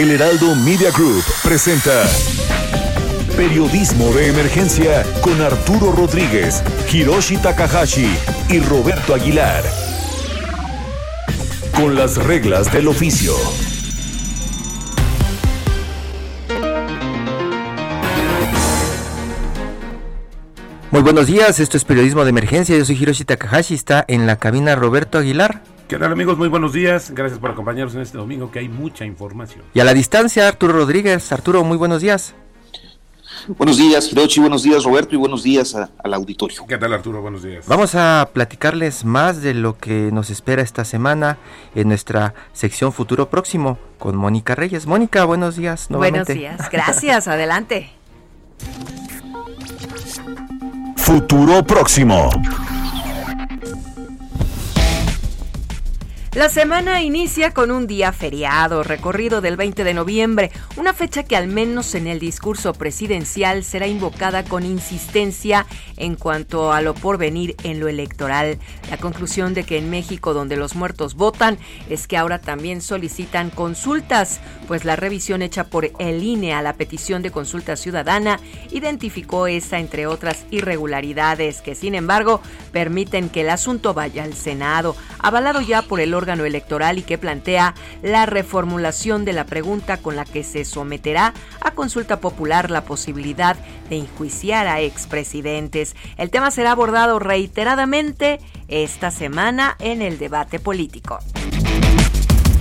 El Heraldo Media Group presenta Periodismo de Emergencia con Arturo Rodríguez, Hiroshi Takahashi y Roberto Aguilar. Con las reglas del oficio. Muy buenos días, esto es Periodismo de Emergencia, yo soy Hiroshi Takahashi, está en la cabina Roberto Aguilar ¿Qué tal amigos? Muy buenos días. Gracias por acompañarnos en este domingo que hay mucha información. y a la distancia Arturo Rodríguez. Arturo, muy buenos días. Buenos días, Hirochi, buenos días, Roberto, y buenos días a- al auditorio. ¿Qué tal Arturo? Buenos días. Vamos a platicarles más de lo que nos espera esta semana en nuestra sección Futuro Próximo con Mónica Reyes. Mónica, buenos días. Buenos nuevamente. días, gracias, adelante. Futuro próximo. La semana inicia con un día feriado, recorrido del 20 de noviembre, una fecha que al menos en el discurso presidencial será invocada con insistencia en cuanto a lo porvenir en lo electoral. La conclusión de que en México, donde los muertos votan, es que ahora también solicitan consultas, pues la revisión hecha por el INE a la petición de consulta ciudadana identificó esa entre otras irregularidades que sin embargo permiten que el asunto vaya al Senado, avalado ya por el órgano electoral y que plantea la reformulación de la pregunta con la que se someterá a consulta popular la posibilidad de enjuiciar a expresidentes. El tema será abordado reiteradamente esta semana en el debate político.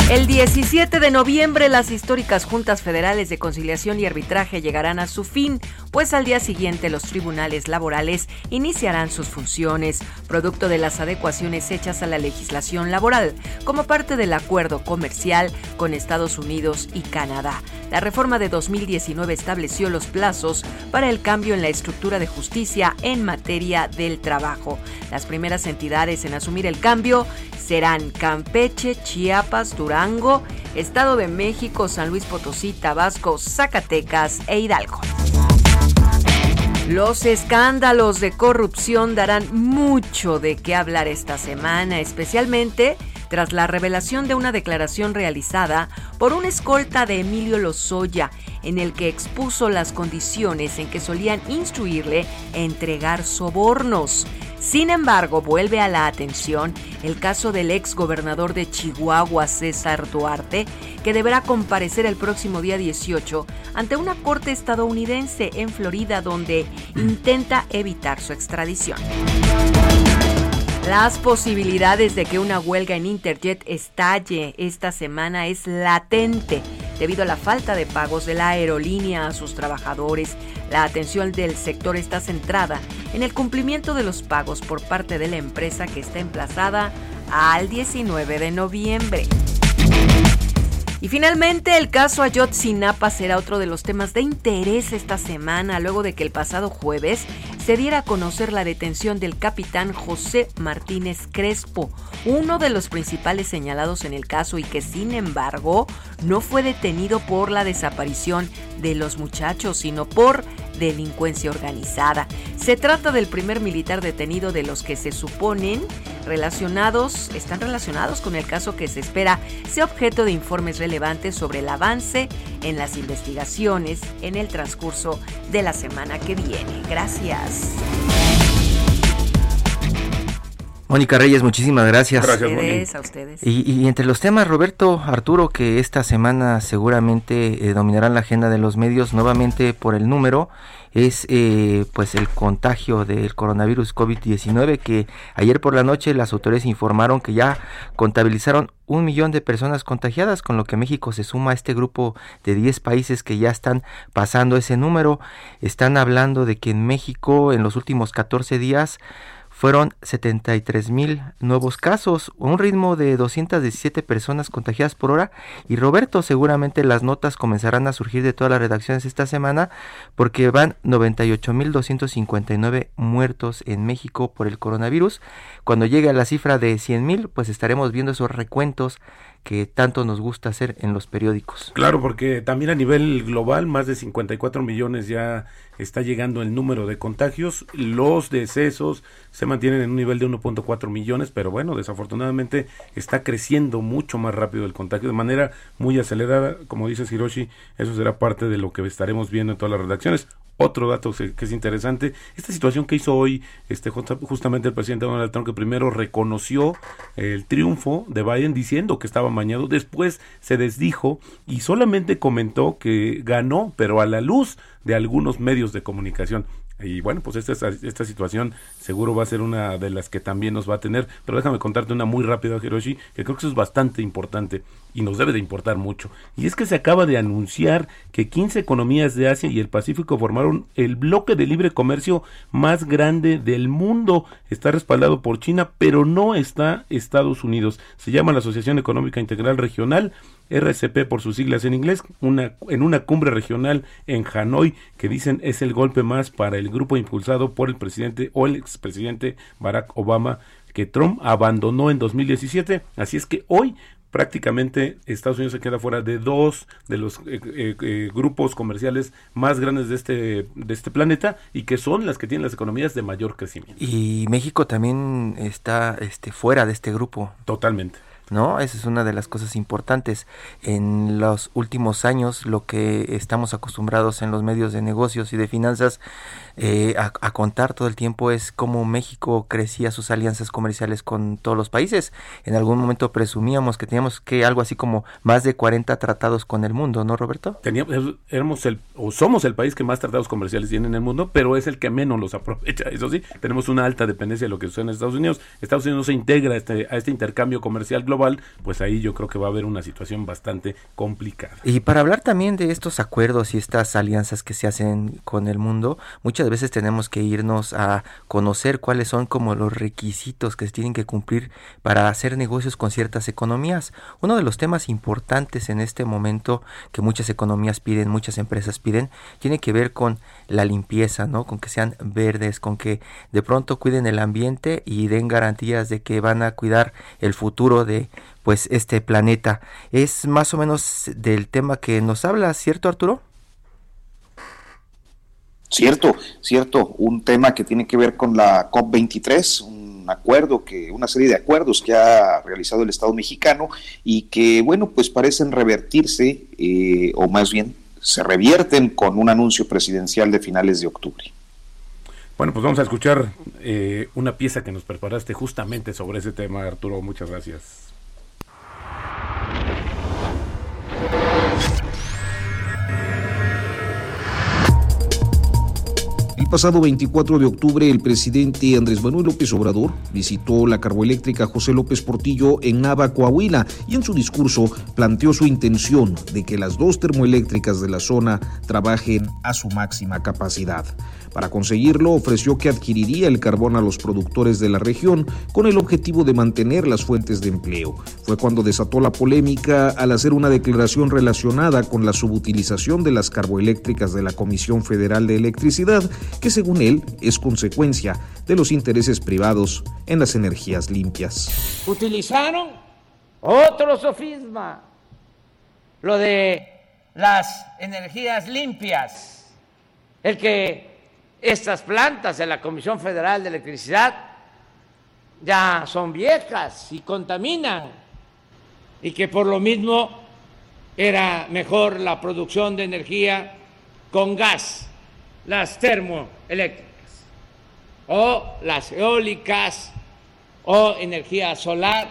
El 17 de noviembre las históricas juntas federales de conciliación y arbitraje llegarán a su fin, pues al día siguiente los tribunales laborales iniciarán sus funciones, producto de las adecuaciones hechas a la legislación laboral, como parte del acuerdo comercial con Estados Unidos y Canadá. La reforma de 2019 estableció los plazos para el cambio en la estructura de justicia en materia del trabajo. Las primeras entidades en asumir el cambio serán Campeche, Chiapas, Durango, Estado de México, San Luis Potosí, Tabasco, Zacatecas e Hidalgo. Los escándalos de corrupción darán mucho de qué hablar esta semana, especialmente tras la revelación de una declaración realizada por un escolta de Emilio Lozoya, en el que expuso las condiciones en que solían instruirle a entregar sobornos. Sin embargo, vuelve a la atención el caso del ex gobernador de Chihuahua, César Duarte, que deberá comparecer el próximo día 18 ante una corte estadounidense en Florida donde intenta evitar su extradición. Las posibilidades de que una huelga en Interjet estalle esta semana es latente debido a la falta de pagos de la aerolínea a sus trabajadores. La atención del sector está centrada en el cumplimiento de los pagos por parte de la empresa que está emplazada al 19 de noviembre. Y finalmente, el caso Ayotzinapa será otro de los temas de interés esta semana, luego de que el pasado jueves se diera a conocer la detención del capitán José Martínez Crespo, uno de los principales señalados en el caso y que sin embargo no fue detenido por la desaparición de los muchachos, sino por delincuencia organizada. Se trata del primer militar detenido de los que se suponen relacionados, están relacionados con el caso que se espera sea objeto de informes relevantes sobre el avance en las investigaciones en el transcurso de la semana que viene. Gracias. Mónica Reyes, muchísimas gracias. A ustedes, a ustedes. Y, y entre los temas, Roberto, Arturo, que esta semana seguramente eh, dominarán la agenda de los medios nuevamente por el número, es eh, pues el contagio del coronavirus COVID-19 que ayer por la noche las autoridades informaron que ya contabilizaron un millón de personas contagiadas, con lo que México se suma a este grupo de 10 países que ya están pasando ese número. Están hablando de que en México en los últimos 14 días fueron 73 mil nuevos casos, un ritmo de 217 personas contagiadas por hora. Y Roberto, seguramente las notas comenzarán a surgir de todas las redacciones esta semana porque van 98 mil 259 muertos en México por el coronavirus. Cuando llegue a la cifra de 100 mil, pues estaremos viendo esos recuentos que tanto nos gusta hacer en los periódicos. Claro, porque también a nivel global, más de 54 millones ya está llegando el número de contagios. Los decesos se mantienen en un nivel de 1.4 millones, pero bueno, desafortunadamente está creciendo mucho más rápido el contagio de manera muy acelerada. Como dice Hiroshi, eso será parte de lo que estaremos viendo en todas las redacciones. Otro dato que es interesante, esta situación que hizo hoy este, justamente el presidente Donald Trump, que primero reconoció el triunfo de Biden diciendo que estaba mañado, después se desdijo y solamente comentó que ganó, pero a la luz de algunos medios de comunicación. Y bueno, pues esta, esta situación seguro va a ser una de las que también nos va a tener. Pero déjame contarte una muy rápida, Hiroshi, que creo que eso es bastante importante y nos debe de importar mucho. Y es que se acaba de anunciar que 15 economías de Asia y el Pacífico formaron el bloque de libre comercio más grande del mundo. Está respaldado por China, pero no está Estados Unidos. Se llama la Asociación Económica Integral Regional RCP por sus siglas en inglés, una, en una cumbre regional en Hanoi que dicen es el golpe más para el grupo impulsado por el presidente o el expresidente Barack Obama que Trump abandonó en 2017. Así es que hoy prácticamente Estados Unidos se queda fuera de dos de los eh, eh, eh, grupos comerciales más grandes de este de este planeta y que son las que tienen las economías de mayor crecimiento. Y México también está este fuera de este grupo. Totalmente. ¿No? Esa es una de las cosas importantes. En los últimos años, lo que estamos acostumbrados en los medios de negocios y de finanzas eh, a, contar todo el tiempo es cómo México crecía sus alianzas comerciales con todos los países. En algún momento presumíamos que teníamos que algo así como más de 40 tratados con el mundo, ¿no, Roberto? Teníamos, éramos el, o somos el país que más tratados comerciales tiene en el mundo, pero es el que menos los aprovecha. Eso sí, tenemos una alta dependencia de lo que sucede en Estados Unidos. Estados Unidos se integra este, a este intercambio comercial global, pues ahí yo creo que va a haber una situación bastante complicada. Y para hablar también de estos acuerdos y estas alianzas que se hacen con el mundo, muchas veces tenemos que irnos a conocer cuáles son como los requisitos que se tienen que cumplir para hacer negocios con ciertas economías. Uno de los temas importantes en este momento que muchas economías piden, muchas empresas piden, tiene que ver con la limpieza, ¿no? Con que sean verdes, con que de pronto cuiden el ambiente y den garantías de que van a cuidar el futuro de pues este planeta. Es más o menos del tema que nos habla, ¿cierto Arturo? Cierto, cierto, un tema que tiene que ver con la COP23, un acuerdo que, una serie de acuerdos que ha realizado el Estado mexicano y que, bueno, pues parecen revertirse, eh, o más bien se revierten con un anuncio presidencial de finales de octubre. Bueno, pues vamos a escuchar eh, una pieza que nos preparaste justamente sobre ese tema, Arturo. Muchas gracias. Pasado 24 de octubre, el presidente Andrés Manuel López Obrador visitó la carboeléctrica José López Portillo en Nava, Coahuila, y en su discurso planteó su intención de que las dos termoeléctricas de la zona trabajen a su máxima capacidad. Para conseguirlo, ofreció que adquiriría el carbón a los productores de la región con el objetivo de mantener las fuentes de empleo. Fue cuando desató la polémica al hacer una declaración relacionada con la subutilización de las carboeléctricas de la Comisión Federal de Electricidad, que según él es consecuencia de los intereses privados en las energías limpias. Utilizaron otro sofisma, lo de las energías limpias, el que estas plantas de la Comisión Federal de Electricidad ya son viejas y contaminan y que por lo mismo era mejor la producción de energía con gas, las termoeléctricas o las eólicas o energía solar,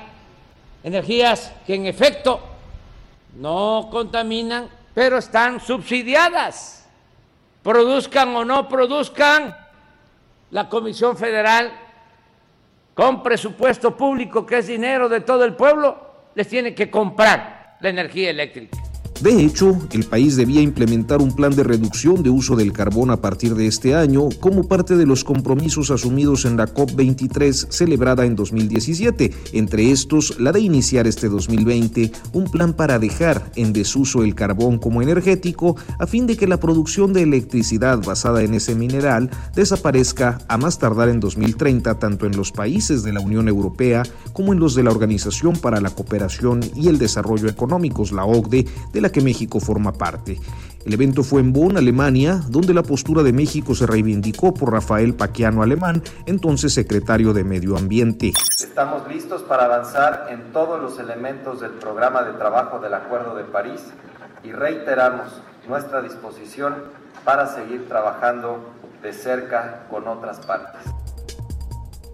energías que en efecto no contaminan, pero están subsidiadas produzcan o no produzcan, la Comisión Federal, con presupuesto público, que es dinero de todo el pueblo, les tiene que comprar la energía eléctrica. De hecho, el país debía implementar un plan de reducción de uso del carbón a partir de este año como parte de los compromisos asumidos en la COP23 celebrada en 2017, entre estos la de iniciar este 2020 un plan para dejar en desuso el carbón como energético a fin de que la producción de electricidad basada en ese mineral desaparezca a más tardar en 2030 tanto en los países de la Unión Europea como en los de la Organización para la Cooperación y el Desarrollo Económicos, la OCDE, de la que México forma parte. El evento fue en Bonn, Alemania, donde la postura de México se reivindicó por Rafael Paquiano Alemán, entonces secretario de Medio Ambiente. Estamos listos para avanzar en todos los elementos del programa de trabajo del Acuerdo de París y reiteramos nuestra disposición para seguir trabajando de cerca con otras partes.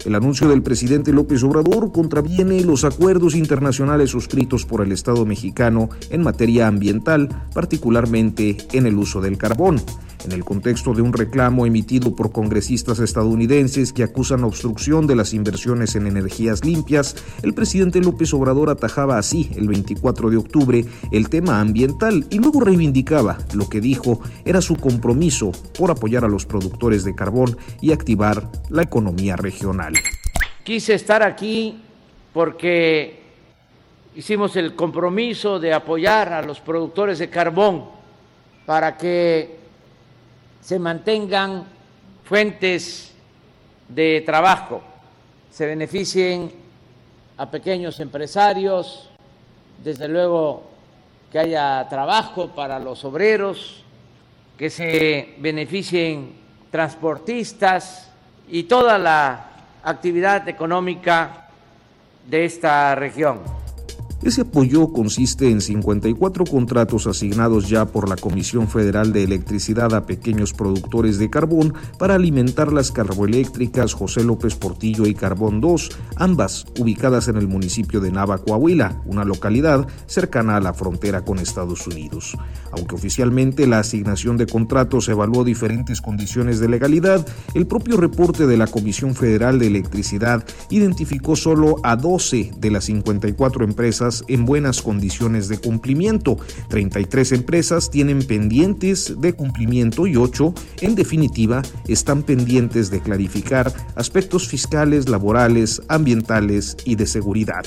El anuncio del presidente López Obrador contraviene los acuerdos internacionales suscritos por el Estado mexicano en materia ambiental, particularmente en el uso del carbón en el contexto de un reclamo emitido por congresistas estadounidenses que acusan obstrucción de las inversiones en energías limpias, el presidente López Obrador atajaba así el 24 de octubre el tema ambiental y luego reivindicaba lo que dijo era su compromiso por apoyar a los productores de carbón y activar la economía regional. Quise estar aquí porque hicimos el compromiso de apoyar a los productores de carbón para que se mantengan fuentes de trabajo, se beneficien a pequeños empresarios, desde luego que haya trabajo para los obreros, que se beneficien transportistas y toda la actividad económica de esta región. Ese apoyo consiste en 54 contratos asignados ya por la Comisión Federal de Electricidad a pequeños productores de carbón para alimentar las carboeléctricas José López Portillo y Carbón 2, ambas ubicadas en el municipio de Nava, Coahuila, una localidad cercana a la frontera con Estados Unidos. Aunque oficialmente la asignación de contratos evaluó diferentes condiciones de legalidad, el propio reporte de la Comisión Federal de Electricidad identificó solo a 12 de las 54 empresas en buenas condiciones de cumplimiento. 33 empresas tienen pendientes de cumplimiento y 8, en definitiva, están pendientes de clarificar aspectos fiscales, laborales, ambientales y de seguridad.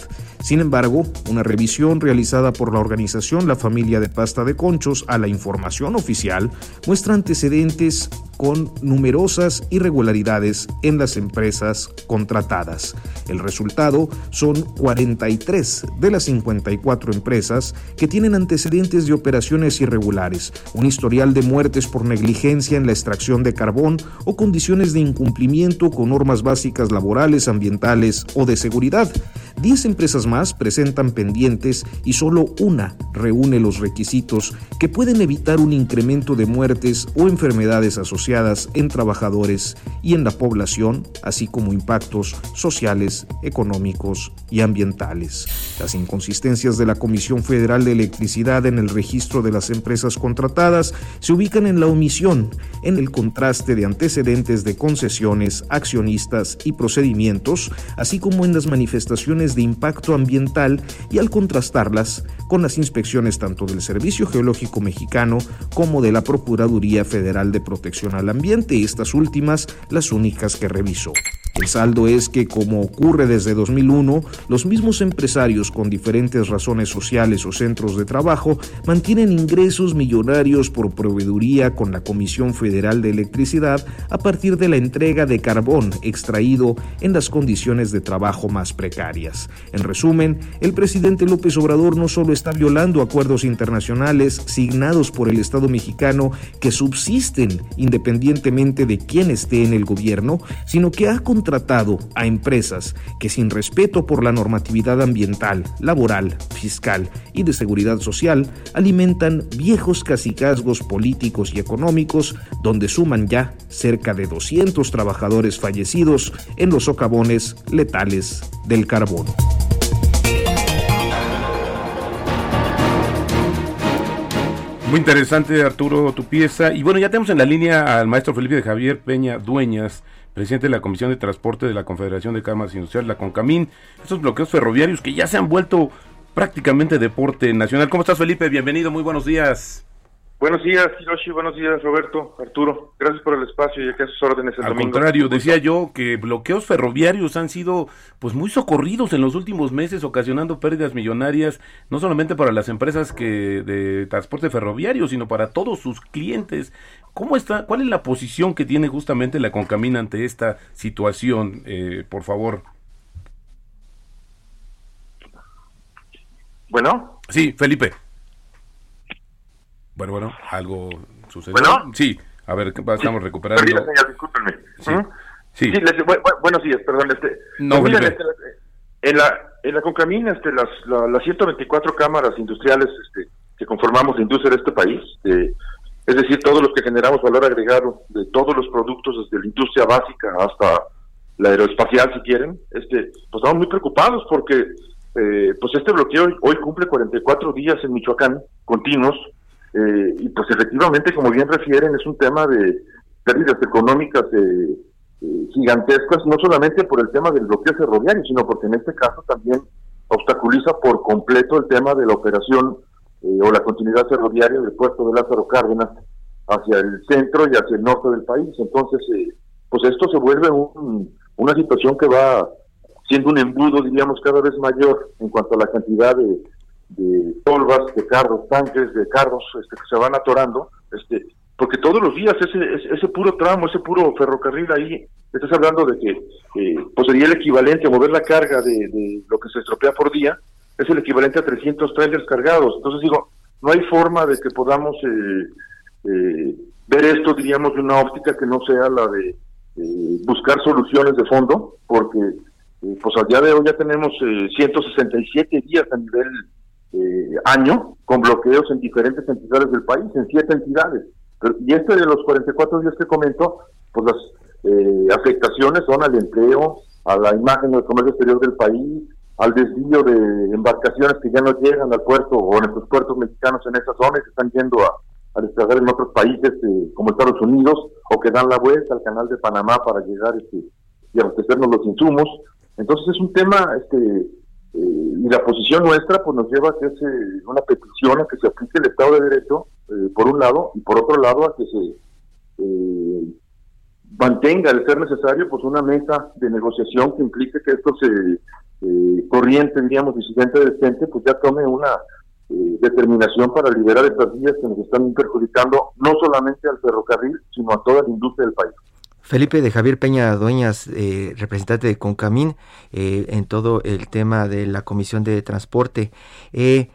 Sin embargo, una revisión realizada por la organización La Familia de Pasta de Conchos a la información oficial muestra antecedentes con numerosas irregularidades en las empresas contratadas. El resultado son 43 de las 54 empresas que tienen antecedentes de operaciones irregulares, un historial de muertes por negligencia en la extracción de carbón o condiciones de incumplimiento con normas básicas laborales, ambientales o de seguridad. 10 empresas más presentan pendientes y solo una reúne los requisitos que pueden evitar un incremento de muertes o enfermedades asociadas en trabajadores y en la población, así como impactos sociales, económicos y ambientales. Las inconsistencias de la Comisión Federal de Electricidad en el registro de las empresas contratadas se ubican en la omisión, en el contraste de antecedentes de concesiones, accionistas y procedimientos, así como en las manifestaciones de impacto ambiental y al contrastarlas con las inspecciones tanto del Servicio Geológico Mexicano como de la Procuraduría Federal de Protección al Ambiente, estas últimas las únicas que revisó. El saldo es que, como ocurre desde 2001, los mismos empresarios con diferentes razones sociales o centros de trabajo mantienen ingresos millonarios por proveeduría con la Comisión Federal de Electricidad a partir de la entrega de carbón extraído en las condiciones de trabajo más precarias. En resumen, el presidente López Obrador no solo está violando acuerdos internacionales signados por el Estado mexicano que subsisten independientemente de quién esté en el gobierno, sino que ha tratado a empresas que sin respeto por la normatividad ambiental, laboral, fiscal y de seguridad social alimentan viejos cacicazgos políticos y económicos donde suman ya cerca de 200 trabajadores fallecidos en los socavones letales del carbono. Muy interesante, Arturo, tu pieza. Y bueno, ya tenemos en la línea al maestro Felipe de Javier Peña Dueñas, presidente de la Comisión de Transporte de la Confederación de Cámaras Industriales, la CONCAMIN. Estos bloqueos ferroviarios que ya se han vuelto prácticamente deporte nacional. ¿Cómo estás, Felipe? Bienvenido, muy buenos días. Buenos días, Hiroshi. Buenos días, Roberto, Arturo. Gracias por el espacio y aquí a sus órdenes el Al domingo. contrario, decía yo que bloqueos ferroviarios han sido pues muy socorridos en los últimos meses, ocasionando pérdidas millonarias, no solamente para las empresas que de transporte ferroviario, sino para todos sus clientes. ¿Cómo está? ¿Cuál es la posición que tiene justamente la Concamina ante esta situación? Eh, por favor. Bueno. Sí, Felipe. Bueno, bueno, algo sucedió. ¿Bueno? Sí, a ver, estamos recuperando. Perdida señal, discúlpenme. Sí. ¿Mm? Sí. les- bu- bu- buenos días, perdón. Este, No, pues miren, este, en la en la Concamina, este, las, la- las 124 cámaras industriales este, que conformamos la industria de este país, eh, es decir, todos los que generamos valor agregado de todos los productos, desde la industria básica hasta la aeroespacial, si quieren, este, pues estamos muy preocupados porque eh, pues este bloqueo hoy cumple 44 días en Michoacán, continuos, eh, y pues efectivamente, como bien refieren, es un tema de pérdidas económicas eh, eh, gigantescas, no solamente por el tema del bloqueo ferroviario, sino porque en este caso también obstaculiza por completo el tema de la operación eh, o la continuidad ferroviaria del puerto de Lázaro Cárdenas hacia el centro y hacia el norte del país. Entonces, eh, pues esto se vuelve un- una situación que va siendo un embudo, diríamos, cada vez mayor en cuanto a la cantidad de, de tolvas, de carros, tanques, de carros este, que se van atorando, este, porque todos los días ese, ese, ese puro tramo, ese puro ferrocarril ahí, estás hablando de que eh, pues sería el equivalente a mover la carga de, lo que se estropea por día, es el equivalente a 300 trailers cargados. Entonces digo, no hay forma de que podamos eh, eh, ver esto, diríamos, de una óptica que no sea la de eh, buscar soluciones de fondo, porque pues al día de hoy ya tenemos eh, 167 días a nivel eh, año con bloqueos en diferentes entidades del país, en siete entidades. Pero- y este de los 44 días que comento, pues las eh, afectaciones son al empleo, a la imagen del comercio exterior del país, al desvío de embarcaciones que ya no llegan al puerto o a nuestros puertos mexicanos en esa zona y que están yendo a, a descargar en otros países eh, como Estados Unidos o que dan la vuelta al canal de Panamá para llegar este, y abastecernos los insumos. Entonces es un tema, este, y la posición nuestra pues nos lleva a que es eh, una petición a que se aplique el Estado de Derecho, eh, por un lado, y por otro lado a que se eh, mantenga, de ser necesario, pues una mesa de negociación que implique que esto se eh, corriente, diríamos, disidente decente, pues ya tome una eh, determinación para liberar estas vías que nos están perjudicando no solamente al ferrocarril, sino a toda la industria del país. Felipe de Javier Peña Dueñas, eh, representante de Concamín, eh, en todo el tema de la Comisión de Transporte. Eh,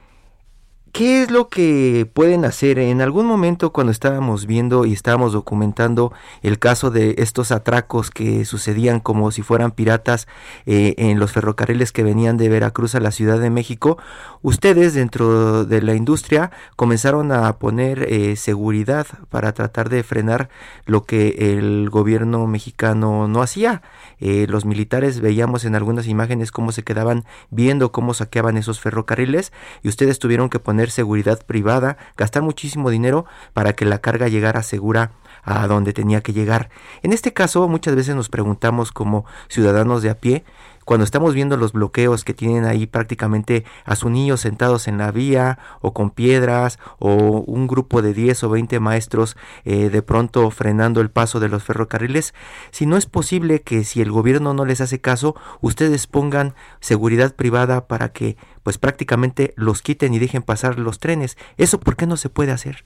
¿Qué es lo que pueden hacer? En algún momento cuando estábamos viendo y estábamos documentando el caso de estos atracos que sucedían como si fueran piratas eh, en los ferrocarriles que venían de Veracruz a la Ciudad de México, ustedes dentro de la industria comenzaron a poner eh, seguridad para tratar de frenar lo que el gobierno mexicano no hacía. Eh, los militares veíamos en algunas imágenes cómo se quedaban viendo cómo saqueaban esos ferrocarriles y ustedes tuvieron que poner seguridad privada, gastar muchísimo dinero para que la carga llegara segura a donde tenía que llegar. En este caso, muchas veces nos preguntamos como ciudadanos de a pie, cuando estamos viendo los bloqueos que tienen ahí prácticamente a sus niños sentados en la vía o con piedras o un grupo de 10 o 20 maestros eh, de pronto frenando el paso de los ferrocarriles, si no es posible que si el gobierno no les hace caso, ustedes pongan seguridad privada para que pues prácticamente los quiten y dejen pasar los trenes. ¿Eso por qué no se puede hacer?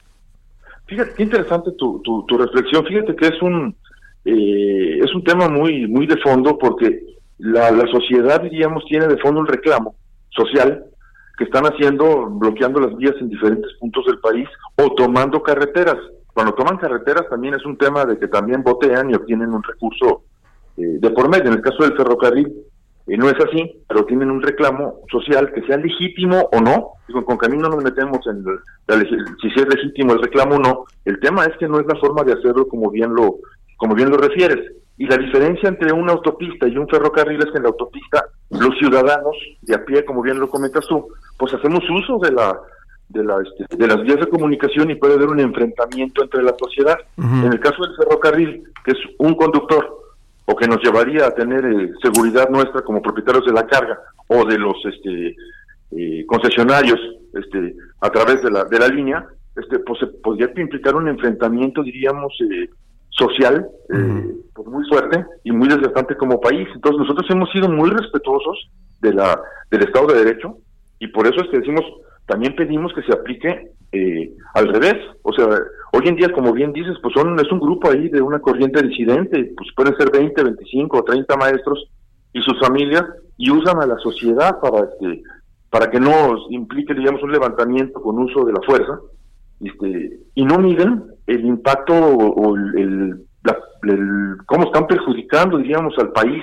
Fíjate, qué interesante tu, tu, tu reflexión. Fíjate que es un eh, es un tema muy muy de fondo porque la, la sociedad, diríamos, tiene de fondo un reclamo social que están haciendo, bloqueando las vías en diferentes puntos del país o tomando carreteras. Cuando toman carreteras también es un tema de que también botean y obtienen un recurso eh, de por medio. En el caso del ferrocarril eh, no es así, pero tienen un reclamo social que sea legítimo o no. Con camino no nos metemos en la si es legítimo el reclamo o no. El tema es que no es la forma de hacerlo como bien lo como bien lo refieres. Y la diferencia entre una autopista y un ferrocarril es que en la autopista los ciudadanos de a pie, como bien lo comentas tú, pues hacemos uso de la de, la, este, de las vías de comunicación y puede haber un enfrentamiento entre la sociedad. En el caso del ferrocarril, que es un conductor o que nos llevaría a tener eh, seguridad nuestra como propietarios de la carga o de los este eh, concesionarios este, a través de la, de la línea, este, pues se podría implicar un enfrentamiento, diríamos, eh, social, eh, pues muy fuerte y muy desgastante como país. Entonces nosotros hemos sido muy respetuosos de la del Estado de Derecho y por eso es que decimos, también pedimos que se aplique eh, al revés. O sea, hoy en día, como bien dices, pues son es un grupo ahí de una corriente disidente, pues pueden ser 20, 25 o 30 maestros y sus familias y usan a la sociedad para este para que no implique digamos un levantamiento con uso de la fuerza este, y no miden el impacto o, el, cómo están perjudicando, diríamos, al país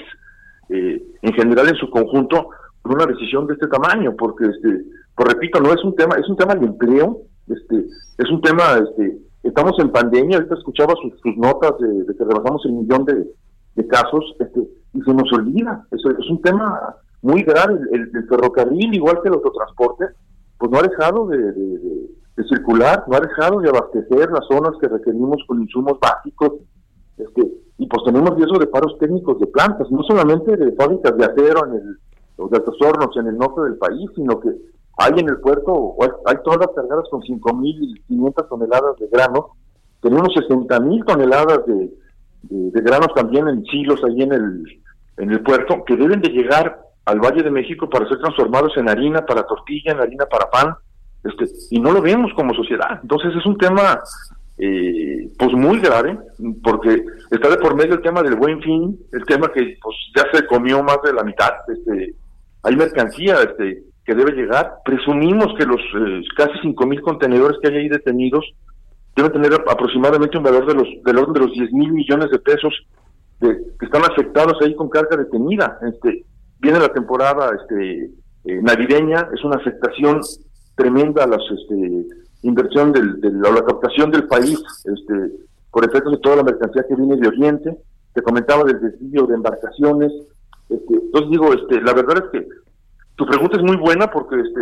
eh, en general en su conjunto por una decisión de este tamaño, porque, este, pues repito, no es un tema, es un tema de empleo, este, es un tema, este, estamos en pandemia, ahorita escuchaba sus, notas de, que rebasamos el millón de, casos, este, y se nos olvida, es, es un tema muy grave, el, ferrocarril, igual que el autotransporte, pues no ha dejado de de circular, no ha dejado de abastecer las zonas que requerimos con insumos básicos, este, y pues tenemos riesgo de paros técnicos de plantas, no solamente de fábricas de acero en el, o de hornos en el norte del país, sino que hay en el puerto, hay, todas cargadas con 5.500 toneladas de granos, tenemos 60.000 toneladas de, de, granos también en silos ahí en el, en el puerto, que deben de llegar al Valle de México para ser transformados en harina para tortilla, en harina para pan, este, y no lo vemos como sociedad. Entonces es un tema eh, pues muy grave, porque está de por medio el tema del buen fin, el tema que pues ya se comió más de la mitad, este, hay mercancía este, que debe llegar, presumimos que los eh, casi cinco mil contenedores que hay ahí detenidos deben tener aproximadamente un valor de los del orden de los 10 mil millones de pesos de, que están afectados ahí con carga detenida. Este, viene la temporada este, eh, navideña, es una afectación tremenda la este, inversión del, la captación del país este, por efectos de toda la mercancía que viene de Oriente. Te comentaba del desvío de embarcaciones. Este, entonces digo, este, la verdad es que tu pregunta es muy buena porque, este,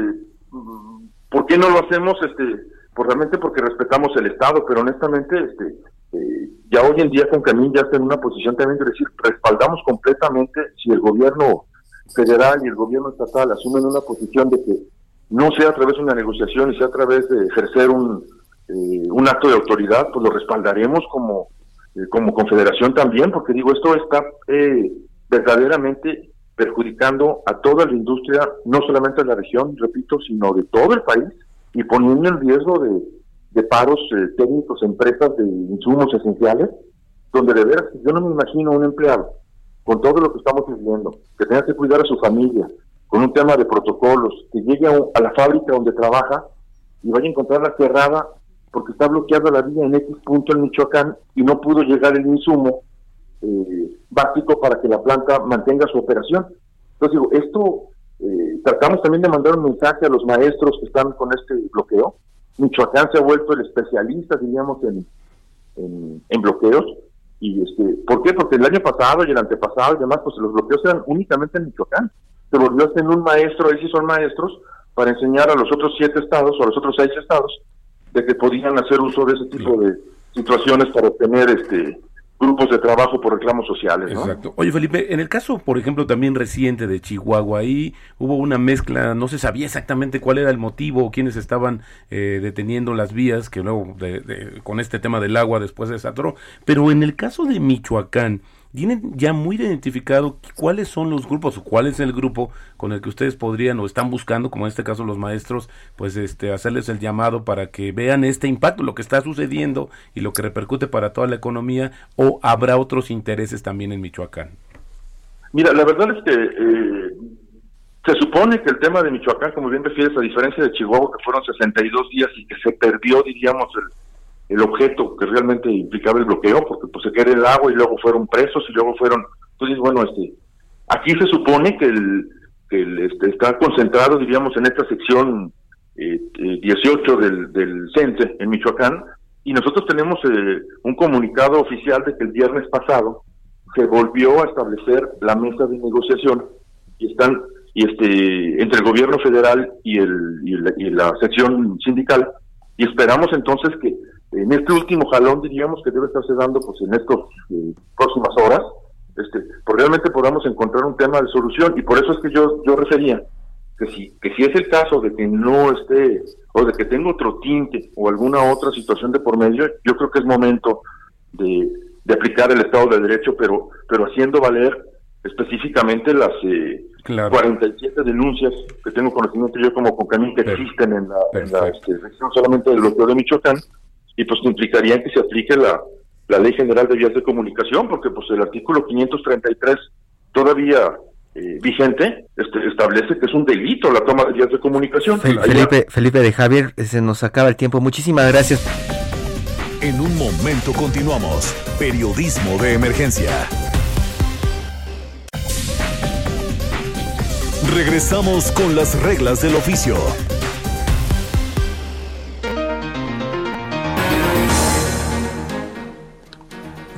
¿por qué no lo hacemos? Este, pues realmente porque respetamos el Estado, pero honestamente, este, eh, ya hoy en día con Camín ya está en una posición también de decir, respaldamos completamente si el gobierno federal y el gobierno estatal asumen una posición de que no sea a través de una negociación y sea a través de ejercer un, eh, un acto de autoridad, pues lo respaldaremos como, eh, como confederación también, porque digo, esto está eh, verdaderamente perjudicando a toda la industria, no solamente de la región, repito, sino de todo el país, y poniendo en riesgo de, de paros técnicos, empresas de insumos esenciales, donde de veras yo no me imagino un empleado con todo lo que estamos viviendo, que tenga que cuidar a su familia, con un tema de protocolos, que llegue a, la fábrica donde trabaja y vaya a encontrarla cerrada porque está bloqueada la vía en X punto en Michoacán y no pudo llegar el insumo eh, básico para que la planta mantenga su operación. Entonces digo, esto eh, tratamos también de mandar un mensaje a los maestros que están con este bloqueo. Michoacán se ha vuelto el especialista, diríamos, en, en, bloqueos. Y este, ¿Por qué? Porque el año pasado y el antepasado y demás, pues los bloqueos eran únicamente en Michoacán se volvió a tener un maestro, ahí sí son maestros, para enseñar a los otros siete estados o a los otros seis estados de que podían hacer uso de ese tipo de situaciones para obtener este grupos de trabajo por reclamos sociales. ¿no? Exacto. Oye, Felipe, en el caso, por ejemplo, también reciente de Chihuahua, ahí hubo una mezcla, no se sabía exactamente cuál era el motivo quiénes estaban eh, deteniendo las vías, que luego con este tema del agua después se saturó. Pero en el caso de Michoacán, ¿Tienen ya muy identificado cuáles son los grupos o cuál es el grupo con el que ustedes podrían o están buscando, como en este caso los maestros, pues este hacerles el llamado para que vean este impacto, lo que está sucediendo y lo que repercute para toda la economía o habrá otros intereses también en Michoacán? Mira, la verdad es que eh, se supone que el tema de Michoacán, como bien refieres, a diferencia de Chihuahua, que fueron 62 días y que se perdió, diríamos, el, el objeto que realmente implicaba el bloqueo, porque pues se quedó el agua y luego fueron presos y luego fueron, entonces bueno, este, aquí se supone que el, que este, está concentrado, diríamos, en esta sección eh, 18 eh, del, del CENTE en Michoacán, y nosotros tenemos eh, un comunicado oficial de que el viernes pasado se volvió a establecer la mesa de negociación y están y este entre el gobierno federal y el y la, y la sección sindical y esperamos entonces que en este último jalón diríamos que debe estarse dando pues en estas eh, próximas horas, este, pues realmente podamos encontrar un tema de solución. Y por eso es que yo yo refería que si, que si es el caso de que no esté, o de que tenga otro tinte o alguna otra situación de por medio, yo creo que es momento de, de aplicar el Estado de Derecho, pero, pero haciendo valer específicamente las eh, 47 denuncias que tengo conocimiento yo como Concamín que existen en la, en la este, solamente del bloqueo de Michoacán, y pues que implicaría que se aplique la, la Ley General de Vías de Comunicación, porque pues el artículo 533 todavía eh, vigente este, establece que es un delito la toma de vías de comunicación. Felipe, Felipe de Javier, se nos acaba el tiempo. Muchísimas gracias. En un momento continuamos. Periodismo de emergencia. Regresamos con las reglas del oficio.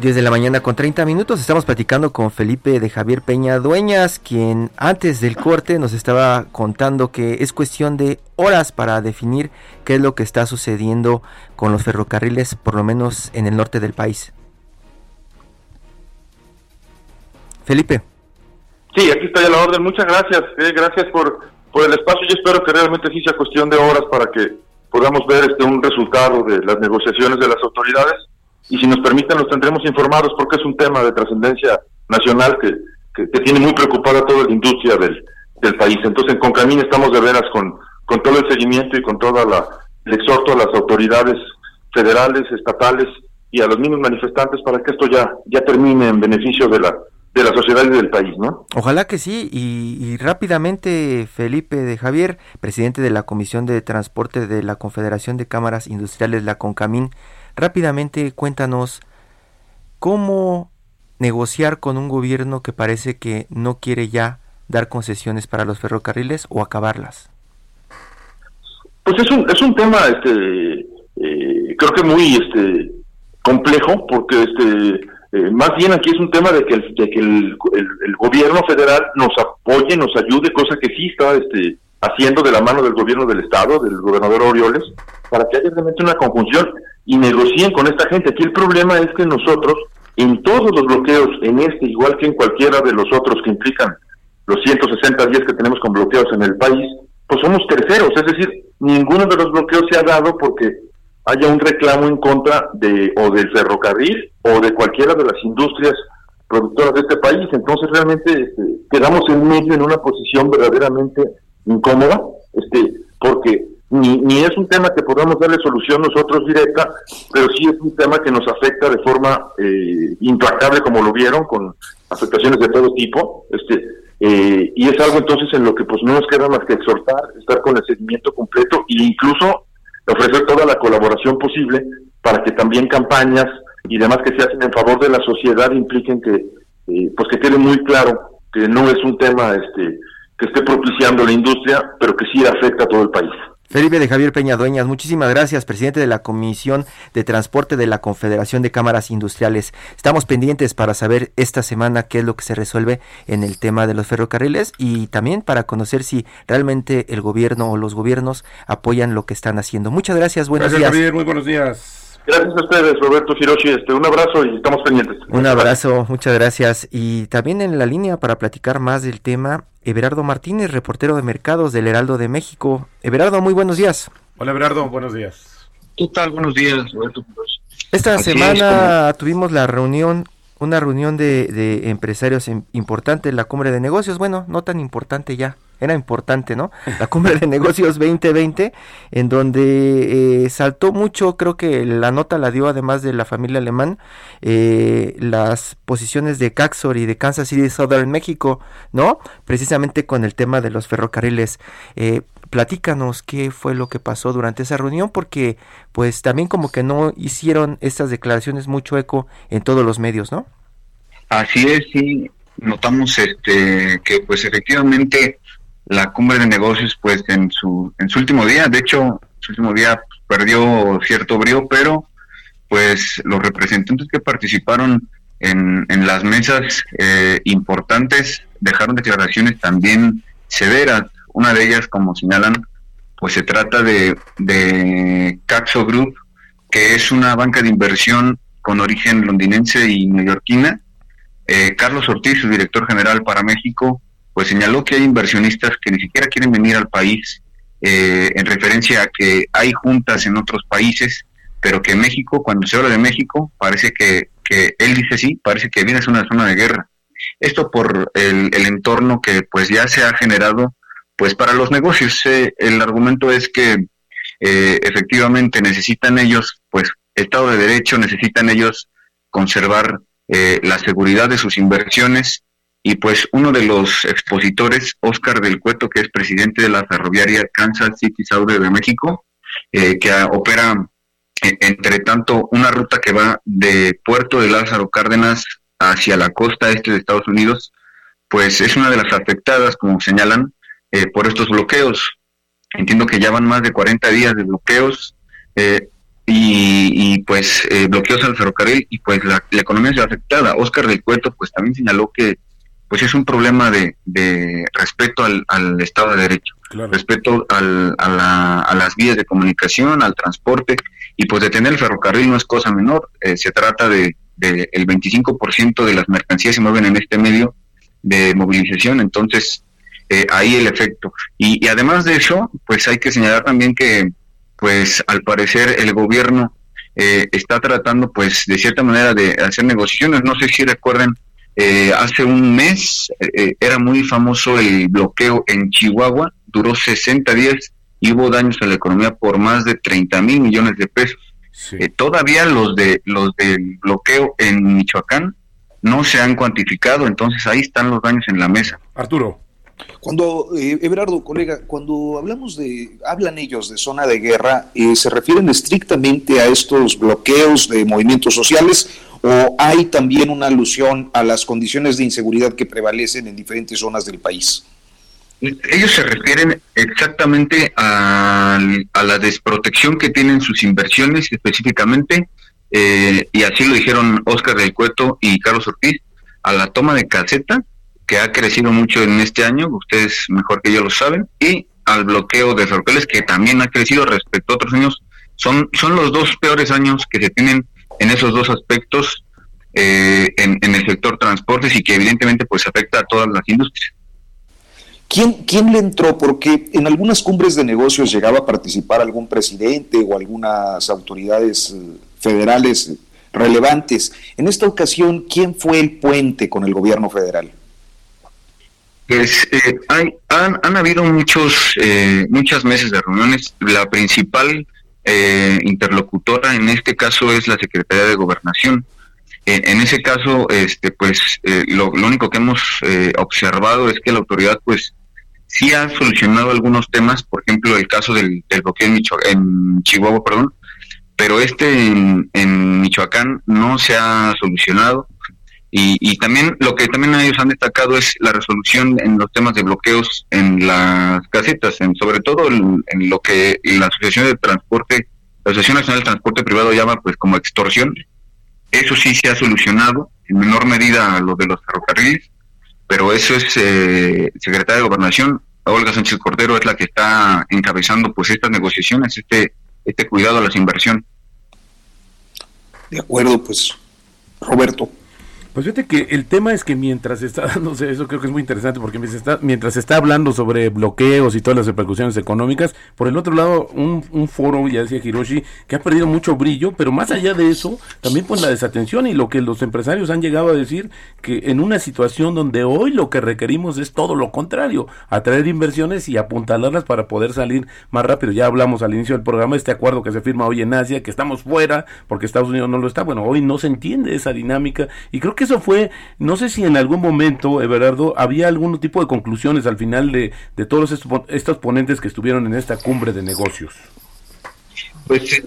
10 de la mañana con 30 minutos. Estamos platicando con Felipe de Javier Peña Dueñas, quien antes del corte nos estaba contando que es cuestión de horas para definir qué es lo que está sucediendo con los ferrocarriles, por lo menos en el norte del país. Felipe. Sí, aquí está ya la orden. Muchas gracias. Eh, gracias por, por el espacio. Yo espero que realmente sí sea cuestión de horas para que podamos ver este un resultado de las negociaciones de las autoridades y si nos permiten los tendremos informados porque es un tema de trascendencia nacional que, que, tiene muy preocupada toda la industria del, del país. Entonces en Concamín estamos de veras con, con todo el seguimiento y con toda la el exhorto a las autoridades federales, estatales y a los mismos manifestantes para que esto ya ya termine en beneficio de la de la sociedad y del país, ¿no? Ojalá que sí, y, y, rápidamente Felipe de Javier, presidente de la Comisión de Transporte de la Confederación de Cámaras Industriales, la CONCAMIN, Rápidamente cuéntanos cómo negociar con un gobierno que parece que no quiere ya dar concesiones para los ferrocarriles o acabarlas. Pues es un, es un tema este eh, creo que muy este complejo porque este eh, más bien aquí es un tema de que, el, de que el, el, gobierno federal nos apoye, nos ayude, cosa que sí está este, haciendo de la mano del gobierno del estado, del gobernador Orioles, para que haya realmente una conjunción y negocien con esta gente. Aquí el problema es que nosotros, en todos los bloqueos, en este, igual que en cualquiera de los otros que implican los 160 días que tenemos con bloqueos en el país, pues somos terceros, es decir, ninguno de los bloqueos se ha dado porque haya un reclamo en contra de o del ferrocarril o de cualquiera de las industrias productoras de este país. Entonces realmente este, quedamos en medio en una posición verdaderamente incómoda, este, porque ni, ni es un tema que podamos darle solución nosotros directa, pero sí es un tema que nos afecta de forma eh, implacable, como lo vieron, con afectaciones de todo tipo, este eh, y es algo entonces en lo que pues no nos queda más que exhortar, estar con el seguimiento completo e incluso ofrecer toda la colaboración posible para que también campañas y demás que se hacen en favor de la sociedad impliquen que eh, pues que quede muy claro que no es un tema este que esté propiciando la industria, pero que sí afecta a todo el país. Felipe de Javier Peña Dueñas, muchísimas gracias, presidente de la Comisión de Transporte de la Confederación de Cámaras Industriales. Estamos pendientes para saber esta semana qué es lo que se resuelve en el tema de los ferrocarriles y también para conocer si realmente el gobierno o los gobiernos apoyan lo que están haciendo. Muchas gracias, buenos gracias, días. Javier, muy buenos días. Gracias a ustedes, Roberto Hiroshi. Este, un abrazo y estamos pendientes. Un abrazo, muchas gracias. Y también en la línea para platicar más del tema, Everardo Martínez, reportero de mercados del Heraldo de México. Everardo, muy buenos días. Hola, Everardo, buenos días. ¿Qué tal? Buenos días, Roberto. Esta semana tuvimos la reunión una reunión de, de empresarios importante, la cumbre de negocios, bueno, no tan importante ya, era importante, ¿no? La cumbre de negocios 2020, en donde eh, saltó mucho, creo que la nota la dio además de la familia alemán, eh, las posiciones de Caxor y de Kansas City Southern México, ¿no? Precisamente con el tema de los ferrocarriles. Eh, platícanos qué fue lo que pasó durante esa reunión, porque pues también como que no hicieron estas declaraciones mucho eco en todos los medios, ¿no? Así es, sí, notamos este que pues efectivamente la cumbre de negocios pues en su en su último día, de hecho, su último día perdió cierto brío, pero pues los representantes que participaron en, en las mesas eh, importantes dejaron declaraciones también severas una de ellas, como señalan, pues se trata de, de Caxo Group, que es una banca de inversión con origen londinense y neoyorquina. Eh, Carlos Ortiz, su director general para México, pues señaló que hay inversionistas que ni siquiera quieren venir al país eh, en referencia a que hay juntas en otros países, pero que México, cuando se habla de México, parece que, que él dice sí, parece que viene ser una zona de guerra. Esto por el, el entorno que pues ya se ha generado pues para los negocios. Eh, el argumento es que eh, efectivamente necesitan ellos pues Estado de Derecho, necesitan ellos conservar eh, la seguridad de sus inversiones y pues uno de los expositores, Oscar del Cueto, que es presidente de la ferroviaria Kansas City South de México, eh, que opera eh, entre tanto una ruta que va de Puerto de Lázaro Cárdenas hacia la costa este de Estados Unidos, pues es una de las afectadas, como señalan, por estos bloqueos. Entiendo que ya van más de 40 días de bloqueos. Eh, y, pues eh, bloqueos al ferrocarril y pues la, economía se afectada. Oscar del Cueto pues también señaló que pues es un problema de, de respeto al, Estado de Derecho, respeto al, a, las vías de comunicación, al transporte y pues detener el ferrocarril no es cosa menor, eh, se trata de, de el 25% de las mercancías se mueven en este medio de movilización, entonces eh, ahí el efecto. Y, y además de eso, pues hay que señalar también que pues al parecer el gobierno eh, está tratando pues de cierta manera de hacer negociaciones. No sé si recuerden, eh, hace un mes eh, era muy famoso el bloqueo en Chihuahua, duró 60 días y hubo daños a la economía por más de 30 mil millones de pesos. todavía los de los del bloqueo en Michoacán no se han cuantificado, entonces ahí están los daños en la mesa. Arturo. Cuando, eh, Everardo, colega, cuando hablamos de, hablan ellos de zona de guerra, eh, ¿se refieren estrictamente a estos bloqueos de movimientos sociales o hay también una alusión a las condiciones de inseguridad que prevalecen en diferentes zonas del país? Ellos se refieren exactamente a, la desprotección que tienen sus inversiones específicamente, eh, y así lo dijeron Oscar del Cueto y Carlos Ortiz, a la toma de caseta que ha crecido mucho en este año, ustedes mejor que yo lo saben, y al bloqueo de ferrocarriles, que también ha crecido respecto a otros años. Son, son los dos peores años que se tienen en esos dos aspectos eh, en, el sector transportes y que evidentemente pues afecta a todas las industrias. ¿Quién, ¿Quién le entró? Porque en algunas cumbres de negocios llegaba a participar algún presidente o algunas autoridades eh, federales relevantes. En esta ocasión, ¿quién fue el puente con el gobierno federal? Pues eh, hay, han, han, habido muchos, eh, muchas meses de reuniones. La principal eh, interlocutora en este caso es la Secretaría de Gobernación. en ese caso, este, pues lo, único que hemos observado es que la autoridad, pues, sí ha solucionado algunos temas, por ejemplo, el caso del, del bloqueo en, en Chihuahua, perdón, pero este en Michoacán no se ha solucionado y, también lo que también ellos han destacado es la resolución en los temas de bloqueos en las casetas, en, sobre todo en, lo que la Asociación de Transporte, la Asociación Nacional de Transporte Privado llama pues como extorsión. Eso sí se ha solucionado, en menor medida lo de los ferrocarriles, pero eso es eh, Secretaria de Gobernación, Olga Sánchez Cordero es la que está encabezando pues estas negociaciones, este, este cuidado a las inversiones. De acuerdo, pues Roberto. Pues fíjate que el tema es que mientras está dándose, eso creo que es muy interesante porque mientras está, está hablando sobre bloqueos y todas las repercusiones económicas, por el otro lado, un, un, foro, ya decía Hiroshi, que ha perdido mucho brillo, pero más allá de eso, también pues la desatención y lo que los empresarios han llegado a decir, que en una situación donde hoy lo que requerimos es todo lo contrario, atraer inversiones y apuntalarlas para poder salir más rápido. Ya hablamos al inicio del programa, este acuerdo que se firma hoy en Asia, que estamos fuera porque Estados Unidos no lo está, bueno, hoy no se entiende esa dinámica y creo que eso fue, no sé si en algún momento, Everardo, había algún tipo de conclusiones al final de, de todos estos, estos ponentes que estuvieron en esta cumbre de negocios. Pues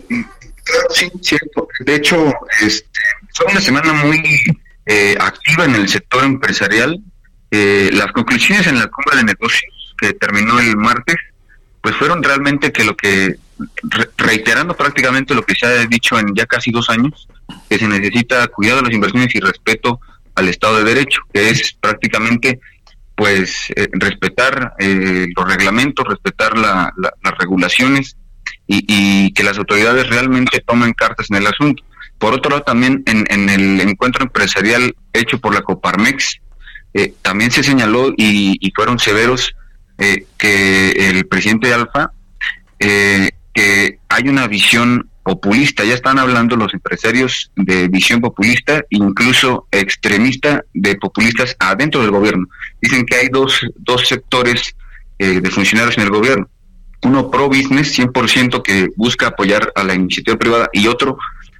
sí, cierto. De hecho, este, fue una semana muy eh, activa en el sector empresarial. Eh, las conclusiones en la cumbre de negocios que terminó el martes, pues fueron realmente que lo que, reiterando prácticamente lo que se ha dicho en ya casi dos años, que se necesita cuidado de las inversiones y respeto al Estado de Derecho, que es prácticamente pues eh, respetar eh, los reglamentos, respetar las regulaciones y, que las autoridades realmente tomen cartas en el asunto. Por otro lado, también en, el encuentro empresarial hecho por la Coparmex, eh, también se señaló y, fueron severos eh, que el presidente Alfa, eh, que hay una visión populista, ya están hablando los empresarios de visión populista, incluso extremista de populistas adentro del gobierno. Dicen que hay dos, dos sectores de funcionarios en el gobierno, uno pro business 100% que busca apoyar a la iniciativa privada y otro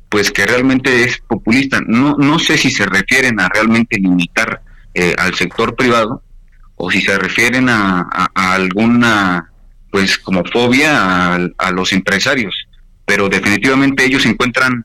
pues que realmente es populista. No, no sé si se refieren a realmente limitar eh, al sector privado o si se refieren a, alguna pues como fobia a, los empresarios, pero definitivamente ellos encuentran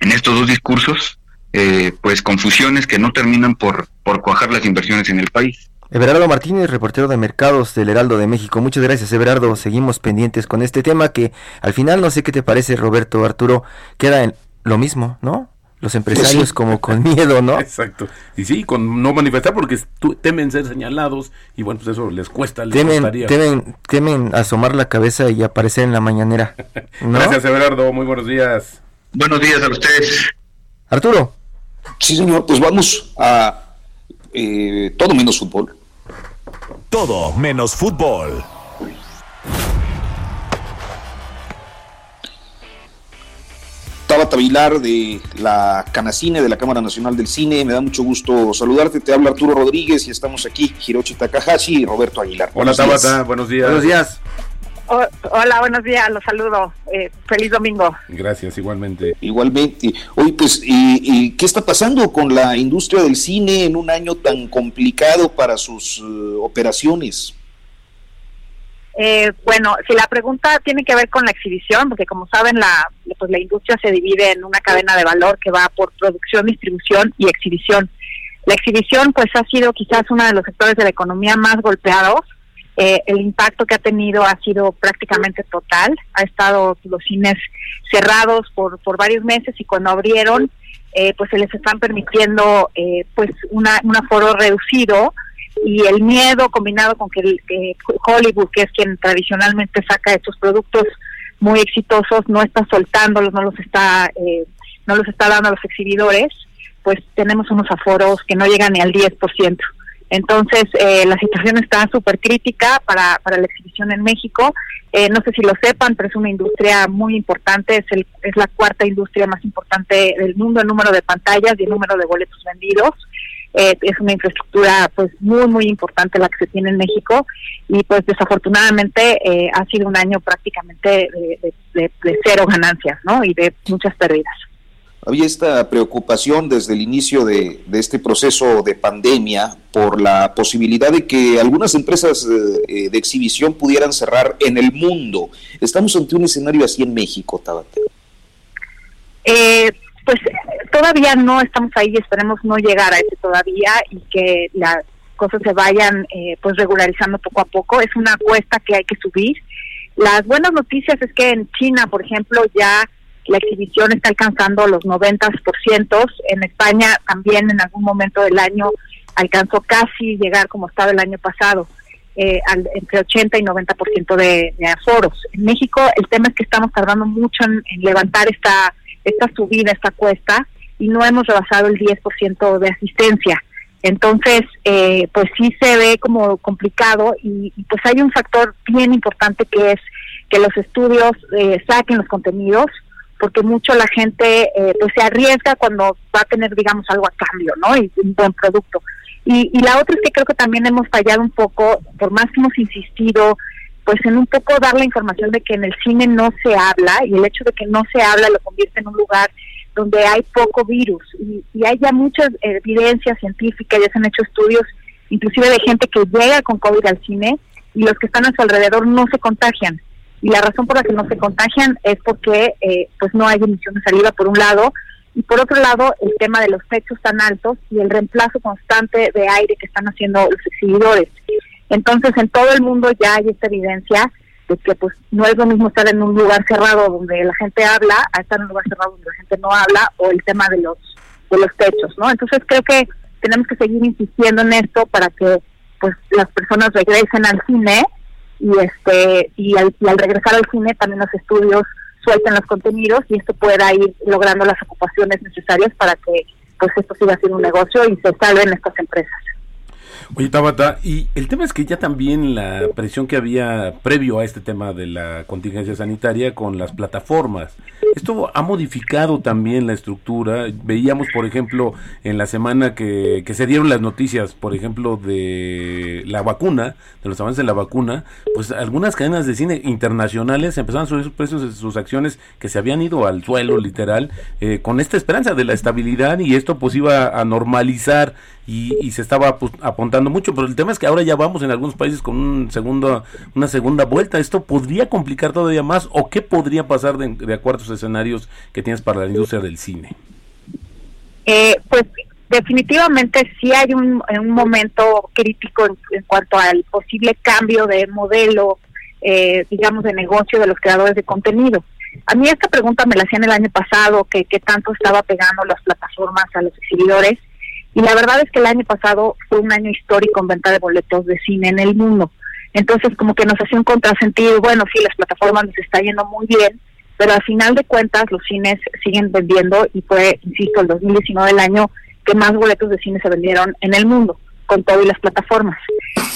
en estos dos discursos eh, pues confusiones que no terminan por, por cuajar las inversiones en el país. Everardo Martínez, reportero de mercados del Heraldo de México. Muchas gracias, Everardo. Seguimos pendientes con este tema que al final, no sé qué te parece, Roberto Arturo, queda en lo mismo, ¿no? Los empresarios como con miedo, ¿no? Exacto. Y sí, con no manifestar porque temen ser señalados y bueno, pues eso les cuesta. Les temen, temen, temen asomar la cabeza y aparecer en la mañanera. Gracias, Everardo. Muy buenos días. Buenos días a ustedes. Arturo. Sí, señor. Pues vamos a eh, todo menos fútbol. Todo menos fútbol. Tabata Vilar de la Canacine, de la Cámara Nacional del Cine. Me da mucho gusto saludarte. Te habla Arturo Rodríguez y estamos aquí, Hirochi Takahashi y Roberto Aguilar. Hola Tabata, buenos días. Buenos días. hola, buenos días, los saludo. Eh, feliz domingo. Gracias, igualmente. Igualmente. Oye, pues, ¿y, qué está pasando con la industria del cine en un año tan complicado para sus eh, operaciones? Eh, bueno, si la pregunta tiene que ver con la exhibición, porque como saben, la, pues la industria se divide en una cadena de valor que va por producción, distribución y exhibición. La exhibición, pues, ha sido quizás uno de los sectores de la economía más golpeados. Eh, el impacto que ha tenido ha sido prácticamente total. Ha estado los cines cerrados por, por varios meses y cuando abrieron, eh, pues se les están permitiendo, eh, pues, una, un aforo reducido y el miedo combinado con que, Hollywood, que es quien tradicionalmente saca estos productos muy exitosos, no está soltándolos, no los está, eh, no los está dando a los exhibidores, pues tenemos unos aforos que no llegan ni al 10%. Entonces, eh, la situación está súper crítica para, para la exhibición en México. Eh, no sé si lo sepan, pero es una industria muy importante, es, el, es la cuarta industria más importante del mundo en número de pantallas y en número de boletos vendidos. Eh, es una infraestructura pues muy muy importante la que se tiene en México y pues desafortunadamente eh, ha sido un año prácticamente de, cero ganancias no y de muchas pérdidas había esta preocupación desde el inicio de, este proceso de pandemia por la posibilidad de que algunas empresas eh, de exhibición pudieran cerrar en el mundo. ¿Estamos ante un escenario así en México, Tabate? Eh, pues todavía no estamos ahí, esperemos no llegar a ese todavía y que las cosas se vayan eh, pues regularizando poco a poco. Es una cuesta que hay que subir. Las buenas noticias es que en China, por ejemplo, ya la exhibición está alcanzando los 90%. En España también en algún momento del año alcanzó casi llegar como estaba el año pasado. Eh, entre 80 y 90% de, de aforos. En México el tema es que estamos tardando mucho en levantar esta esta subida, esta cuesta, y no hemos rebasado el 10% de asistencia. Entonces, eh, pues sí se ve como complicado y, pues hay un factor bien importante que es que los estudios eh, saquen los contenidos, porque mucho la gente eh, pues se arriesga cuando va a tener, digamos, algo a cambio, ¿no? Y un buen producto. Y, y la otra es que creo que también hemos fallado un poco, por más que hemos insistido, pues en un poco dar la información de que en el cine no se habla y el hecho de que no se habla lo convierte en un lugar donde hay poco virus y, hay ya muchas evidencias científicas, ya se han hecho estudios inclusive de gente que llega con COVID al cine y los que están a su alrededor no se contagian. Y la razón por la que no se contagian es porque eh, pues no hay emisión de salida por un lado y por otro lado el tema de los techos tan altos y el reemplazo constante de aire que están haciendo los exhibidores. Entonces, en todo el mundo ya hay esta evidencia de que pues no es lo mismo estar en un lugar cerrado donde la gente habla a estar en un lugar cerrado donde la gente no habla o el tema de los de los techos, ¿no? Entonces creo que tenemos que seguir insistiendo en esto para que pues las personas regresen al cine y este y al, y al regresar al cine también los estudios suelten los contenidos y esto pueda ir logrando las ocupaciones necesarias para que pues esto siga siendo un negocio y se salven estas empresas. Oye, Tabata, y el tema es que ya también la presión que había previo a este tema de la contingencia sanitaria con las plataformas, esto ha modificado también la estructura. Veíamos, por ejemplo, en la semana que, que se dieron las noticias, por ejemplo, de la vacuna, de los avances de la vacuna, pues algunas cadenas de cine internacionales empezaron a subir sus precios de sus acciones que se habían ido al suelo, literal, eh, con esta esperanza de la estabilidad y esto pues iba a normalizar y, se estaba apuntando mucho, pero el tema es que ahora ya vamos en algunos países con un segundo, una segunda vuelta. ¿Esto podría complicar todavía más o qué podría pasar de, acuerdo a los escenarios que tienes para la industria del cine? Eh, pues definitivamente sí hay un, un momento crítico en, cuanto al posible cambio de modelo, eh, digamos, de negocio de los creadores de contenido. A mí esta pregunta me la hacían el año pasado, que, que tanto estaba pegando las plataformas a los exhibidores, y la verdad es que el año pasado fue un año histórico en venta de boletos de cine en el mundo. Entonces, como que nos hacía un contrasentido. Bueno, sí, las plataformas nos está yendo muy bien, pero al final de cuentas los cines siguen vendiendo y fue, insisto, el 2019 el año que más boletos de cine se vendieron en el mundo, con todo y las plataformas.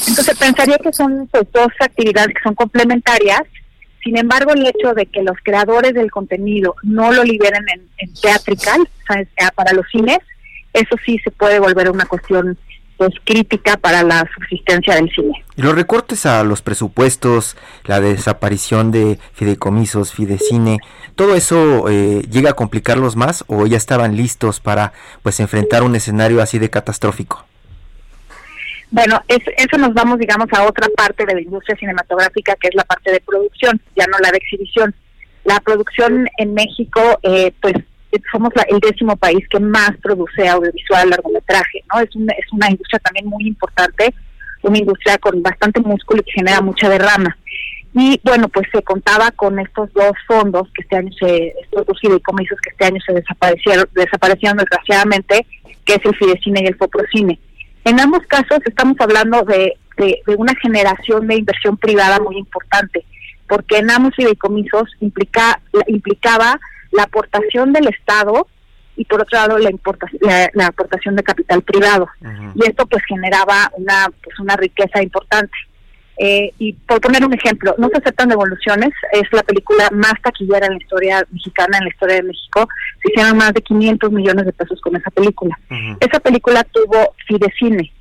Entonces, pensaría que son pues, dos actividades que son complementarias. Sin embargo, el hecho de que los creadores del contenido no lo liberen en, en teatrical, para los cines, eso sí se puede volver una cuestión pues crítica para la subsistencia del cine. Y los recortes a los presupuestos, la desaparición de fideicomisos, fidecine, todo eso eh, llega a complicarlos más o ya estaban listos para pues enfrentar un escenario así de catastrófico. Bueno, eso nos vamos, digamos, a otra parte de la industria cinematográfica, que es la parte de producción, ya no la de exhibición. La producción en México, eh, pues somos el décimo país que más produce audiovisual largometraje, ¿no? Es una, es una industria también muy importante, una industria con bastante músculo y que genera mucha derrama. Y bueno, pues se contaba con estos dos fondos que este año se, estos dos fideicomisos que este año se desaparecieron, desaparecieron desgraciadamente, que es el Fidecine y el Foprocine. En ambos casos estamos hablando de, de, de una generación de inversión privada muy importante, porque en ambos fideicomisos implica, implicaba la aportación del Estado y por otro lado la, la, aportación de capital privado. Y esto pues generaba una, pues, una riqueza importante. Eh, y por poner un ejemplo, No se aceptan devoluciones, es la película más taquillera en la historia mexicana, en la historia de México. Se hicieron más de 500 millones de pesos con esa película. Esa película tuvo Fidecine.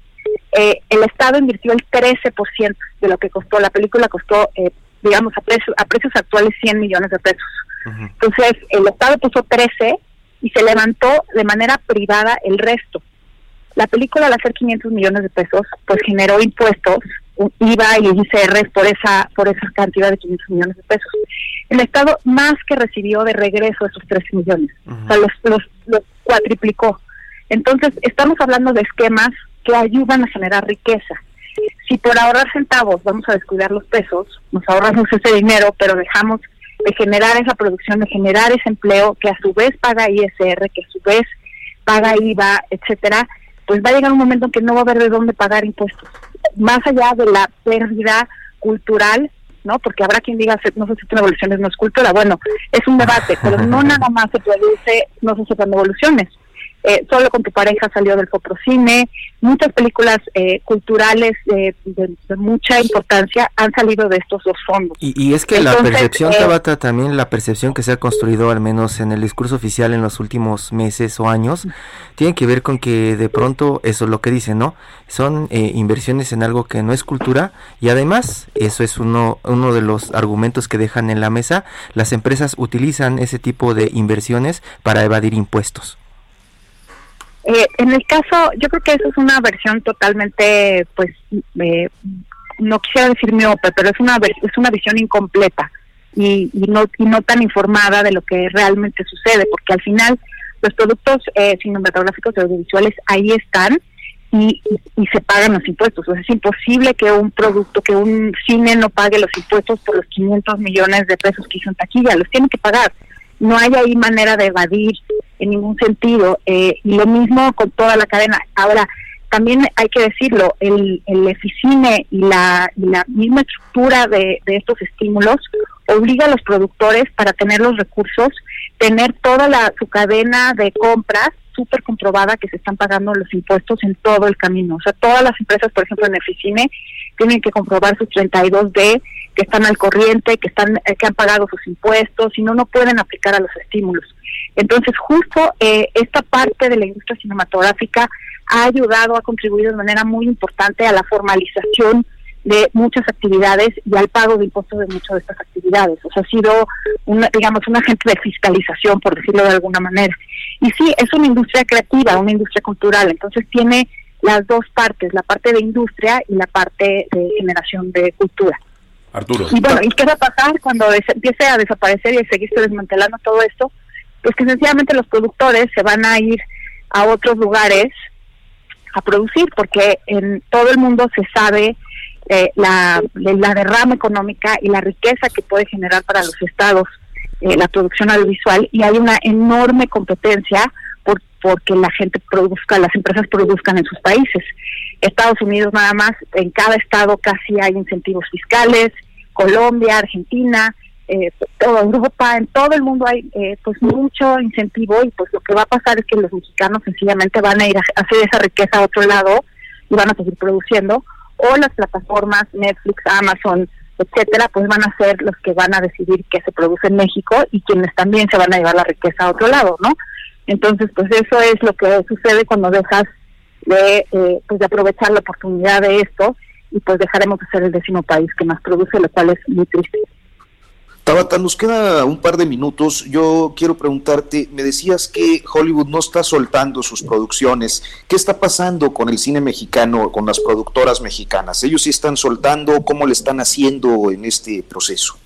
Eh, el Estado invirtió el 13% de lo que costó. La película costó, eh, digamos, a, precios a precios actuales 100 millones de pesos. Entonces, el Estado puso 13 y se levantó de manera privada el resto. La película, al hacer 500 millones de pesos, pues generó impuestos, IVA y ICR por esa, por esa cantidad de 500 millones de pesos. El Estado más que recibió de regreso esos 13 millones, o sea, los, los, los cuatriplicó. Entonces, estamos hablando de esquemas que ayudan a generar riqueza. Si por ahorrar centavos vamos a descuidar los pesos, nos ahorramos ese dinero, pero dejamos de generar esa producción, de generar ese empleo que a su vez paga ISR, que a su vez paga IVA, etcétera, pues va a llegar un momento en que no va a haber de dónde pagar impuestos. Más allá de la pérdida cultural, ¿no? Porque habrá quien diga, no se aceptan evoluciones, no es cultura. Bueno, es un debate, pero no nada más se produce, no se aceptan evoluciones. Eh, solo con tu pareja salió del Coprocine, muchas películas eh, culturales de, mucha importancia han salido de estos dos fondos. Y, es que la percepción, eh, Tabata, también la percepción que se ha construido, al menos en el discurso oficial en los últimos meses o años, tiene que ver con que de pronto, eso es lo que dicen, ¿no? Son inversiones en algo que no es cultura y además, eso es uno, uno de los argumentos que dejan en la mesa, las empresas utilizan ese tipo de inversiones para evadir impuestos. Eh, en el caso, yo creo que eso es una versión totalmente, pues, eh, no quisiera decir miope, pero es una es una visión incompleta y, no y no tan informada de lo que realmente sucede, porque al final los productos eh, cinematográficos y audiovisuales ahí están y, y, se pagan los impuestos. O sea, es imposible que un producto, que un cine no pague los impuestos por los 500 millones de pesos que hizo en taquilla, los tiene que pagar. No hay ahí manera de evadir en ningún sentido. Eh, y lo mismo con toda la cadena. Ahora, también hay que decirlo, el, el EFICINE y la, la misma estructura de, de estos estímulos obliga a los productores para tener los recursos, tener toda la, su cadena de compras súper comprobada que se están pagando los impuestos en todo el camino. O sea, todas las empresas, por ejemplo, en Eficine, tienen que comprobar sus 32D, que están al corriente, que están eh, que han pagado sus impuestos, si no, no pueden aplicar a los estímulos. Entonces, justo eh, esta parte de la industria cinematográfica ha ayudado, ha contribuido de manera muy importante a la formalización de muchas actividades y al pago de impuestos de muchas de estas actividades. O sea, ha sido, una, digamos, un agente de fiscalización, por decirlo de alguna manera. Y sí, es una industria creativa, una industria cultural, entonces tiene las dos partes, la parte de industria y la parte de generación de cultura. Arturo. Y bueno, ¿y qué va a pasar cuando empiece a desaparecer y a seguirse desmantelando todo esto? Pues que sencillamente los productores se van a ir a otros lugares a producir, porque en todo el mundo se sabe eh, la, la derrama económica y la riqueza que puede generar para los estados eh, la producción audiovisual y hay una enorme competencia por porque la gente produzca, las empresas produzcan en sus países. Estados Unidos nada más, en cada estado casi hay incentivos fiscales, Colombia, Argentina, eh, toda Europa, en todo el mundo hay eh, pues mucho incentivo y pues lo que va a pasar es que los mexicanos sencillamente van a ir a hacer esa riqueza a otro lado y van a seguir produciendo o las plataformas Netflix, Amazon, etcétera, pues van a ser los que van a decidir qué se produce en México y quienes también se van a llevar la riqueza a otro lado, ¿no? Entonces, pues eso es lo que sucede cuando dejas de, eh, pues de aprovechar la oportunidad de esto y pues dejaremos de ser el décimo país que más produce, lo cual es muy triste. Tabata, nos queda un par de minutos. Yo quiero preguntarte, me decías que Hollywood no está soltando sus producciones. ¿Qué está pasando con el cine mexicano, con las productoras mexicanas? ¿Ellos sí están soltando? ¿Cómo le están haciendo en este proceso?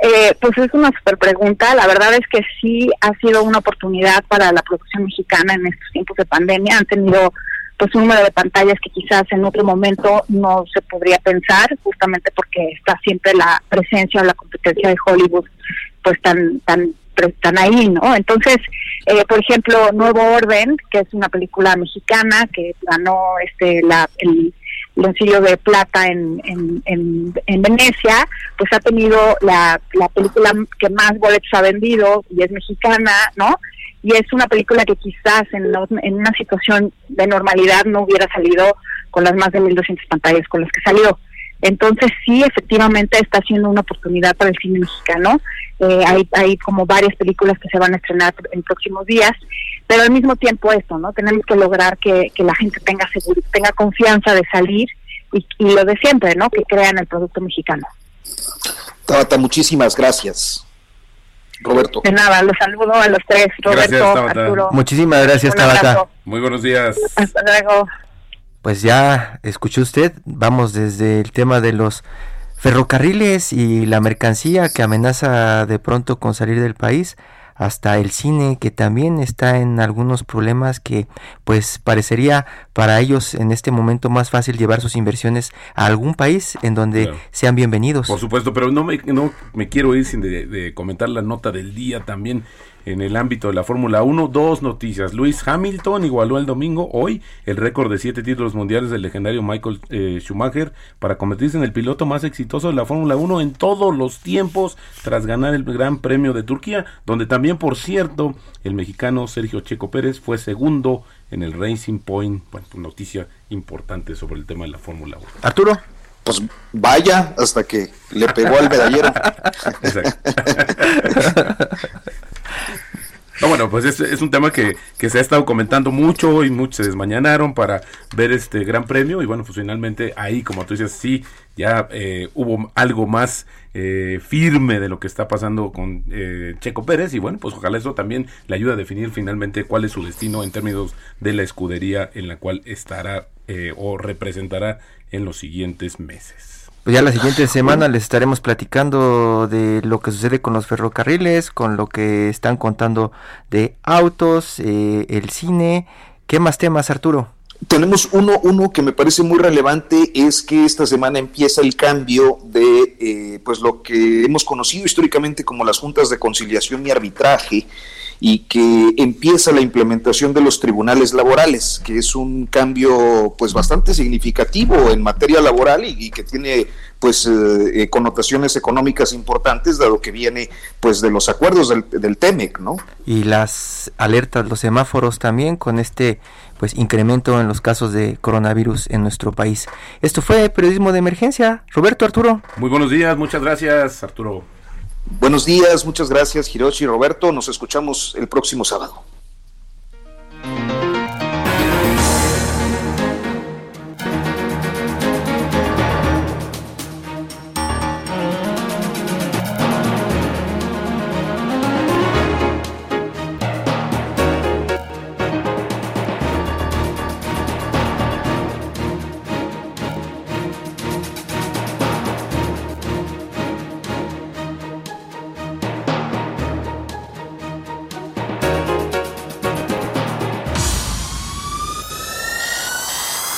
Eh, pues es una super pregunta. La verdad es que sí ha sido una oportunidad para la producción mexicana en estos tiempos de pandemia. Han tenido pues un número de pantallas que quizás en otro momento no se podría pensar, justamente porque está siempre la presencia o la competencia de Hollywood pues tan tan tan ahí, ¿no? Entonces, eh, por ejemplo, Nuevo Orden, que es una película mexicana que ganó este la el lencillo de plata en, en, en, en, Venecia, pues ha tenido la, la película que más boletos ha vendido y es mexicana, ¿no? Y es una película que quizás en, una situación de normalidad no hubiera salido con las más de 1.200 pantallas con las que salió. Entonces sí, efectivamente está siendo una oportunidad para el cine mexicano. Eh, hay, hay como varias películas que se van a estrenar en próximos días, pero al mismo tiempo esto, ¿no? Tenemos que lograr que, la gente tenga seguro, tenga confianza de salir y, y, lo de siempre, ¿no? Que crean el producto mexicano. Tabata, muchísimas gracias. Roberto. De nada, los saludo a los tres, Roberto, Arturo. Muchísimas gracias, Tabata. Muy buenos días. Hasta luego. Pues ya escuchó usted, vamos desde el tema de los ferrocarriles y la mercancía que amenaza de pronto con salir del país hasta el cine que también está en algunos problemas que pues parecería para ellos en este momento más fácil llevar sus inversiones a algún país en donde sean bienvenidos. Por supuesto, pero no me, no me quiero ir sin de comentar la nota del día también en el ámbito de la Fórmula 1. Dos noticias. Luis Hamilton igualó el domingo, hoy, el récord de siete títulos mundiales del legendario Michael eh, Schumacher para convertirse en el piloto más exitoso de la Fórmula 1 en todos los tiempos tras ganar el Gran Premio de Turquía, donde también, por cierto, el mexicano Sergio Checo Pérez fue segundo en el Racing Point. Bueno, noticia importante sobre el tema de la Fórmula 1. Arturo pues vaya hasta que le pegó al medallero. No, bueno, pues es, es un tema que, que, se ha estado comentando mucho y muchos se desmañanaron para ver este gran premio y bueno, pues finalmente ahí, como tú dices, sí, ya eh, hubo algo más eh, firme de lo que está pasando con eh, Checo Pérez y bueno, pues ojalá eso también le ayude a definir finalmente cuál es su destino en términos de la escudería en la cual estará o representará en los siguientes meses. Pues ya la siguiente semana les estaremos platicando de lo que sucede con los ferrocarriles, con lo que están contando de autos, eh, el cine. ¿Qué más temas, Arturo? Tenemos uno, uno que me parece muy relevante, es que esta semana empieza el cambio de eh, pues lo que hemos conocido históricamente como las juntas de conciliación y arbitraje y que empieza la implementación de los tribunales laborales, que es un cambio pues bastante significativo en materia laboral y, que tiene pues eh, eh, connotaciones económicas importantes dado que viene pues de los acuerdos del, del TEMEC, ¿no? Y las alertas, los semáforos también con este pues incremento en los casos de coronavirus en nuestro país. Esto fue Periodismo de Emergencia. Roberto Arturo. Muy buenos días, muchas gracias Arturo. Buenos días, muchas gracias Hiroshi y Roberto. Nos escuchamos el próximo sábado.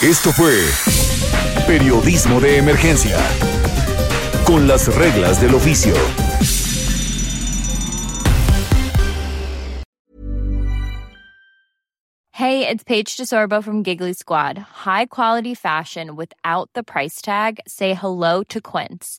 Esto fue Periodismo de Emergencia, con las reglas del oficio. Hey, it's Paige DeSorbo from Giggly Squad. High quality fashion without the price tag. Say hello to Quince.